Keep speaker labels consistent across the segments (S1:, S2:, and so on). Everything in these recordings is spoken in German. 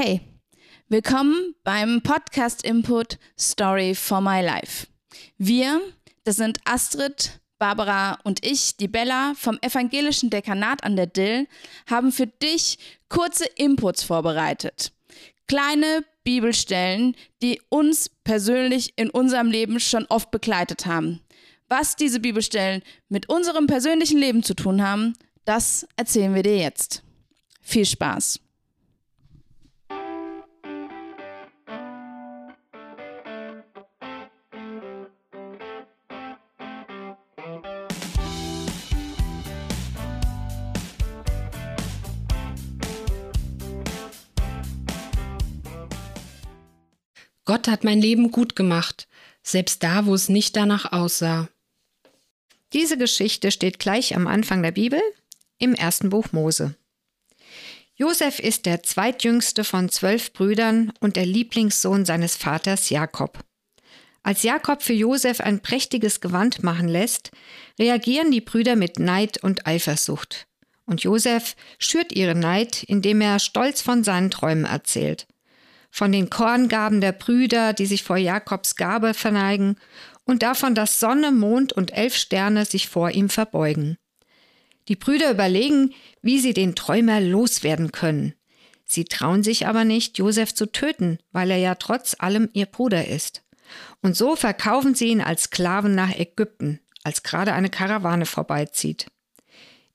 S1: Hey, willkommen beim Podcast Input Story for My Life. Wir, das sind Astrid, Barbara und ich, die Bella vom evangelischen Dekanat an der Dill, haben für dich kurze Inputs vorbereitet. Kleine Bibelstellen, die uns persönlich in unserem Leben schon oft begleitet haben. Was diese Bibelstellen mit unserem persönlichen Leben zu tun haben, das erzählen wir dir jetzt. Viel Spaß!
S2: Gott hat mein Leben gut gemacht, selbst da, wo es nicht danach aussah.
S3: Diese Geschichte steht gleich am Anfang der Bibel im ersten Buch Mose. Josef ist der zweitjüngste von zwölf Brüdern und der Lieblingssohn seines Vaters Jakob. Als Jakob für Josef ein prächtiges Gewand machen lässt, reagieren die Brüder mit Neid und Eifersucht. Und Josef schürt ihren Neid, indem er stolz von seinen Träumen erzählt von den Korngaben der Brüder, die sich vor Jakobs Gabe verneigen, und davon, dass Sonne, Mond und elf Sterne sich vor ihm verbeugen. Die Brüder überlegen, wie sie den Träumer loswerden können. Sie trauen sich aber nicht, Josef zu töten, weil er ja trotz allem ihr Bruder ist. Und so verkaufen sie ihn als Sklaven nach Ägypten, als gerade eine Karawane vorbeizieht.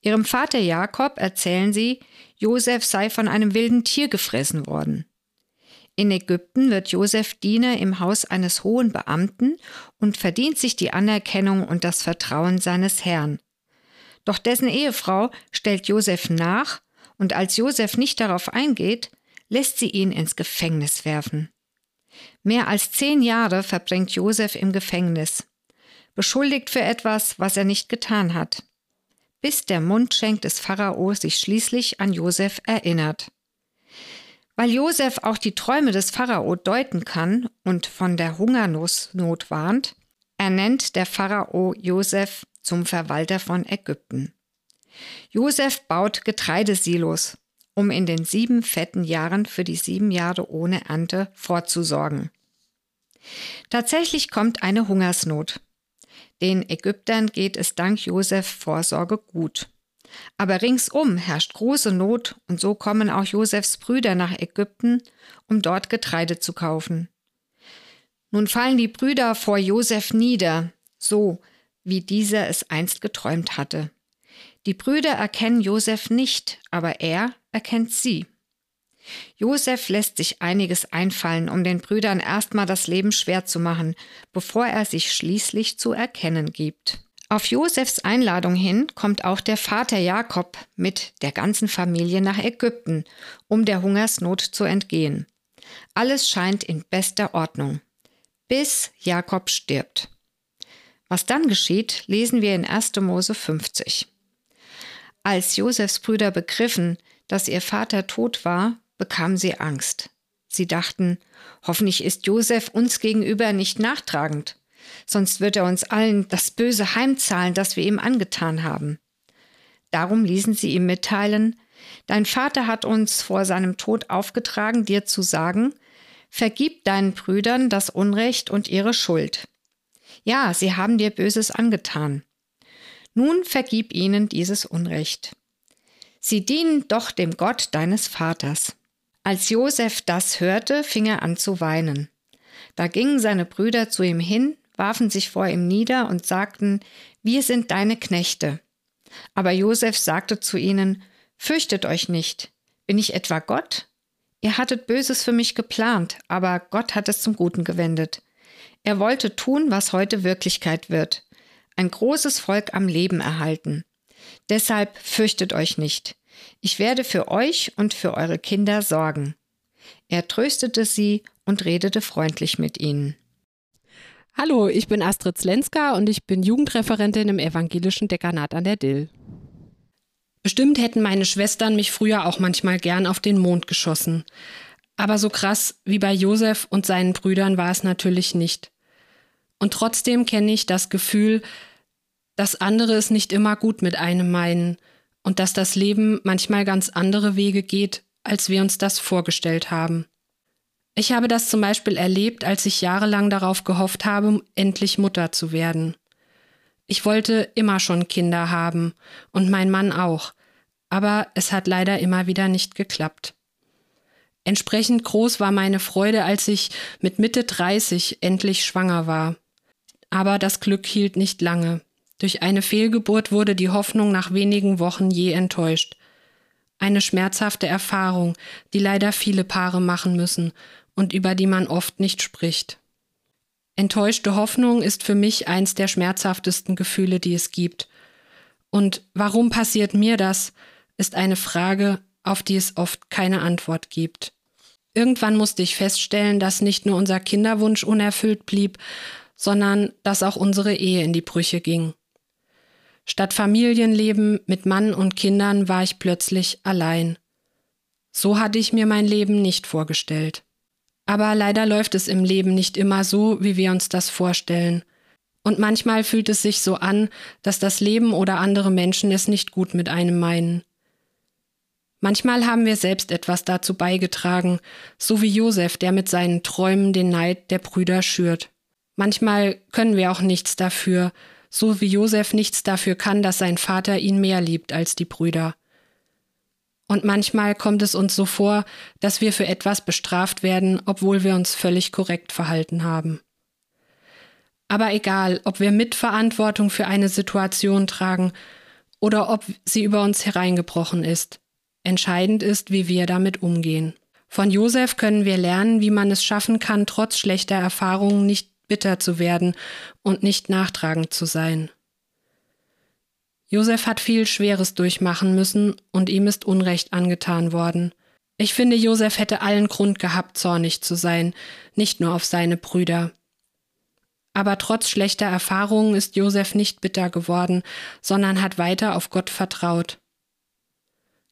S3: Ihrem Vater Jakob erzählen sie, Josef sei von einem wilden Tier gefressen worden. In Ägypten wird Josef Diener im Haus eines hohen Beamten und verdient sich die Anerkennung und das Vertrauen seines Herrn. Doch dessen Ehefrau stellt Josef nach, und als Josef nicht darauf eingeht, lässt sie ihn ins Gefängnis werfen. Mehr als zehn Jahre verbringt Josef im Gefängnis, beschuldigt für etwas, was er nicht getan hat, bis der Mundschenk des Pharao sich schließlich an Josef erinnert. Weil Josef auch die Träume des Pharao deuten kann und von der Hungersnot warnt, ernennt der Pharao Josef zum Verwalter von Ägypten. Josef baut Getreidesilos, um in den sieben fetten Jahren für die sieben Jahre ohne Ernte vorzusorgen. Tatsächlich kommt eine Hungersnot. Den Ägyptern geht es dank Josef Vorsorge gut. Aber ringsum herrscht große Not und so kommen auch Josefs Brüder nach Ägypten, um dort Getreide zu kaufen. Nun fallen die Brüder vor Josef nieder, so wie dieser es einst geträumt hatte. Die Brüder erkennen Josef nicht, aber er erkennt sie. Josef lässt sich einiges einfallen, um den Brüdern erstmal das Leben schwer zu machen, bevor er sich schließlich zu erkennen gibt. Auf Josefs Einladung hin kommt auch der Vater Jakob mit der ganzen Familie nach Ägypten, um der Hungersnot zu entgehen. Alles scheint in bester Ordnung, bis Jakob stirbt. Was dann geschieht, lesen wir in 1. Mose 50. Als Josefs Brüder begriffen, dass ihr Vater tot war, bekamen sie Angst. Sie dachten, hoffentlich ist Josef uns gegenüber nicht nachtragend sonst wird er uns allen das Böse heimzahlen, das wir ihm angetan haben. Darum ließen sie ihm mitteilen, Dein Vater hat uns vor seinem Tod aufgetragen, dir zu sagen, Vergib deinen Brüdern das Unrecht und ihre Schuld. Ja, sie haben dir Böses angetan. Nun vergib ihnen dieses Unrecht. Sie dienen doch dem Gott deines Vaters. Als Josef das hörte, fing er an zu weinen. Da gingen seine Brüder zu ihm hin, warfen sich vor ihm nieder und sagten, wir sind deine Knechte. Aber Josef sagte zu ihnen, Fürchtet euch nicht, bin ich etwa Gott? Ihr hattet Böses für mich geplant, aber Gott hat es zum Guten gewendet. Er wollte tun, was heute Wirklichkeit wird, ein großes Volk am Leben erhalten. Deshalb fürchtet euch nicht. Ich werde für euch und für eure Kinder sorgen. Er tröstete sie und redete freundlich mit ihnen.
S2: Hallo, ich bin Astrid Slenska und ich bin Jugendreferentin im evangelischen Dekanat an der Dill. Bestimmt hätten meine Schwestern mich früher auch manchmal gern auf den Mond geschossen. Aber so krass wie bei Josef und seinen Brüdern war es natürlich nicht. Und trotzdem kenne ich das Gefühl, dass andere es nicht immer gut mit einem meinen und dass das Leben manchmal ganz andere Wege geht, als wir uns das vorgestellt haben. Ich habe das zum Beispiel erlebt, als ich jahrelang darauf gehofft habe, endlich Mutter zu werden. Ich wollte immer schon Kinder haben und mein Mann auch, aber es hat leider immer wieder nicht geklappt. Entsprechend groß war meine Freude, als ich mit Mitte 30 endlich schwanger war. Aber das Glück hielt nicht lange. Durch eine Fehlgeburt wurde die Hoffnung nach wenigen Wochen je enttäuscht. Eine schmerzhafte Erfahrung, die leider viele Paare machen müssen und über die man oft nicht spricht. Enttäuschte Hoffnung ist für mich eins der schmerzhaftesten Gefühle, die es gibt. Und warum passiert mir das, ist eine Frage, auf die es oft keine Antwort gibt. Irgendwann musste ich feststellen, dass nicht nur unser Kinderwunsch unerfüllt blieb, sondern dass auch unsere Ehe in die Brüche ging. Statt Familienleben mit Mann und Kindern war ich plötzlich allein. So hatte ich mir mein Leben nicht vorgestellt. Aber leider läuft es im Leben nicht immer so, wie wir uns das vorstellen. Und manchmal fühlt es sich so an, dass das Leben oder andere Menschen es nicht gut mit einem meinen. Manchmal haben wir selbst etwas dazu beigetragen, so wie Josef, der mit seinen Träumen den Neid der Brüder schürt. Manchmal können wir auch nichts dafür, so wie Josef nichts dafür kann, dass sein Vater ihn mehr liebt als die Brüder. Und manchmal kommt es uns so vor, dass wir für etwas bestraft werden, obwohl wir uns völlig korrekt verhalten haben. Aber egal, ob wir Mitverantwortung für eine Situation tragen oder ob sie über uns hereingebrochen ist, entscheidend ist, wie wir damit umgehen. Von Josef können wir lernen, wie man es schaffen kann, trotz schlechter Erfahrungen nicht bitter zu werden und nicht nachtragend zu sein. Josef hat viel Schweres durchmachen müssen und ihm ist Unrecht angetan worden. Ich finde, Josef hätte allen Grund gehabt, zornig zu sein, nicht nur auf seine Brüder. Aber trotz schlechter Erfahrungen ist Josef nicht bitter geworden, sondern hat weiter auf Gott vertraut.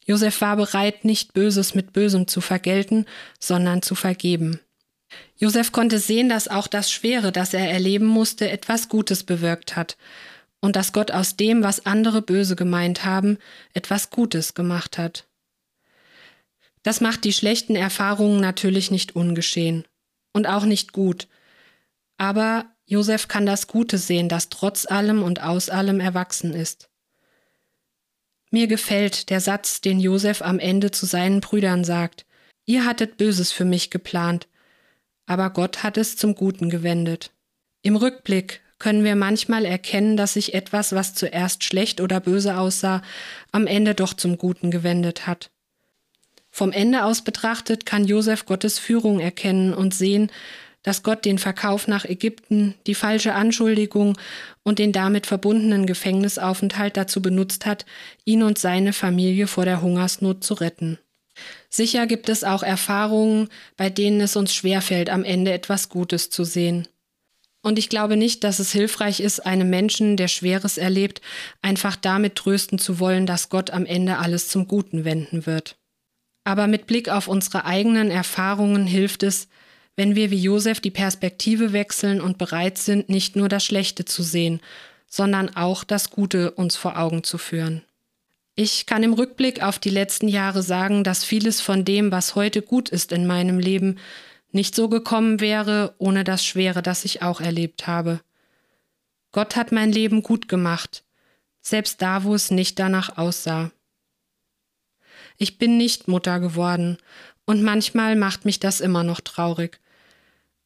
S2: Josef war bereit, nicht Böses mit Bösem zu vergelten, sondern zu vergeben. Josef konnte sehen, dass auch das Schwere, das er erleben musste, etwas Gutes bewirkt hat, und dass Gott aus dem, was andere böse gemeint haben, etwas Gutes gemacht hat. Das macht die schlechten Erfahrungen natürlich nicht ungeschehen und auch nicht gut. Aber Josef kann das Gute sehen, das trotz allem und aus allem erwachsen ist. Mir gefällt der Satz, den Josef am Ende zu seinen Brüdern sagt. Ihr hattet Böses für mich geplant, aber Gott hat es zum Guten gewendet. Im Rückblick können wir manchmal erkennen, dass sich etwas, was zuerst schlecht oder böse aussah, am Ende doch zum Guten gewendet hat. Vom Ende aus betrachtet kann Josef Gottes Führung erkennen und sehen, dass Gott den Verkauf nach Ägypten, die falsche Anschuldigung und den damit verbundenen Gefängnisaufenthalt dazu benutzt hat, ihn und seine Familie vor der Hungersnot zu retten. Sicher gibt es auch Erfahrungen, bei denen es uns schwerfällt, am Ende etwas Gutes zu sehen. Und ich glaube nicht, dass es hilfreich ist, einem Menschen, der Schweres erlebt, einfach damit trösten zu wollen, dass Gott am Ende alles zum Guten wenden wird. Aber mit Blick auf unsere eigenen Erfahrungen hilft es, wenn wir wie Josef die Perspektive wechseln und bereit sind, nicht nur das Schlechte zu sehen, sondern auch das Gute uns vor Augen zu führen. Ich kann im Rückblick auf die letzten Jahre sagen, dass vieles von dem, was heute gut ist in meinem Leben, nicht so gekommen wäre ohne das Schwere, das ich auch erlebt habe. Gott hat mein Leben gut gemacht, selbst da, wo es nicht danach aussah. Ich bin nicht Mutter geworden, und manchmal macht mich das immer noch traurig.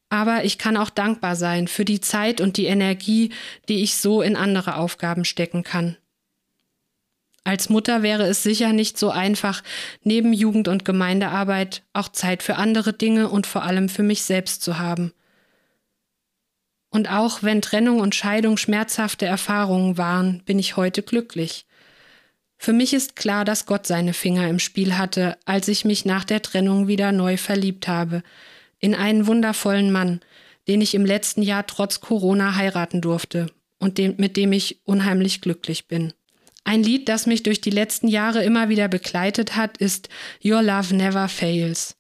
S2: Aber ich kann auch dankbar sein für die Zeit und die Energie, die ich so in andere Aufgaben stecken kann. Als Mutter wäre es sicher nicht so einfach, neben Jugend- und Gemeindearbeit auch Zeit für andere Dinge und vor allem für mich selbst zu haben. Und auch wenn Trennung und Scheidung schmerzhafte Erfahrungen waren, bin ich heute glücklich. Für mich ist klar, dass Gott seine Finger im Spiel hatte, als ich mich nach der Trennung wieder neu verliebt habe, in einen wundervollen Mann, den ich im letzten Jahr trotz Corona heiraten durfte und dem, mit dem ich unheimlich glücklich bin. Ein Lied, das mich durch die letzten Jahre immer wieder begleitet hat, ist Your Love Never Fails.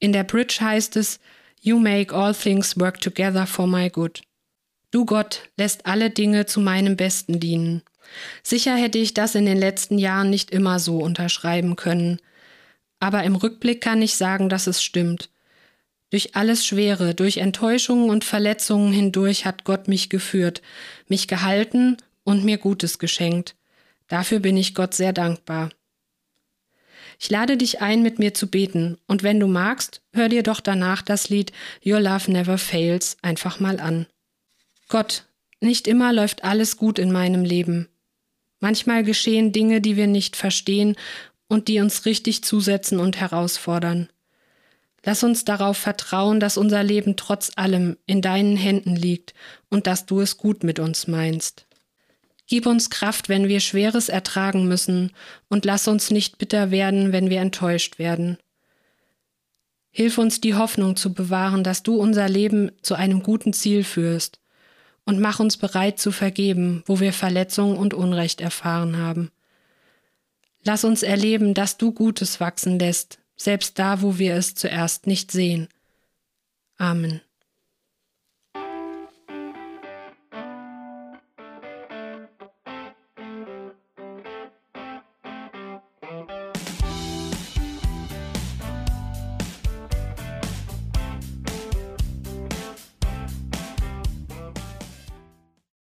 S2: In der Bridge heißt es You make all things work together for my good. Du Gott lässt alle Dinge zu meinem Besten dienen. Sicher hätte ich das in den letzten Jahren nicht immer so unterschreiben können. aber im Rückblick kann ich sagen, dass es stimmt. Durch alles Schwere, durch Enttäuschungen und Verletzungen hindurch hat Gott mich geführt, mich gehalten und mir Gutes geschenkt. Dafür bin ich Gott sehr dankbar. Ich lade dich ein, mit mir zu beten, und wenn du magst, hör dir doch danach das Lied Your Love Never Fails einfach mal an. Gott, nicht immer läuft alles gut in meinem Leben. Manchmal geschehen Dinge, die wir nicht verstehen und die uns richtig zusetzen und herausfordern. Lass uns darauf vertrauen, dass unser Leben trotz allem in deinen Händen liegt und dass du es gut mit uns meinst. Gib uns Kraft, wenn wir Schweres ertragen müssen, und lass uns nicht bitter werden, wenn wir enttäuscht werden. Hilf uns die Hoffnung zu bewahren, dass du unser Leben zu einem guten Ziel führst, und mach uns bereit zu vergeben, wo wir Verletzung und Unrecht erfahren haben. Lass uns erleben, dass du Gutes wachsen lässt, selbst da, wo wir es zuerst nicht sehen. Amen.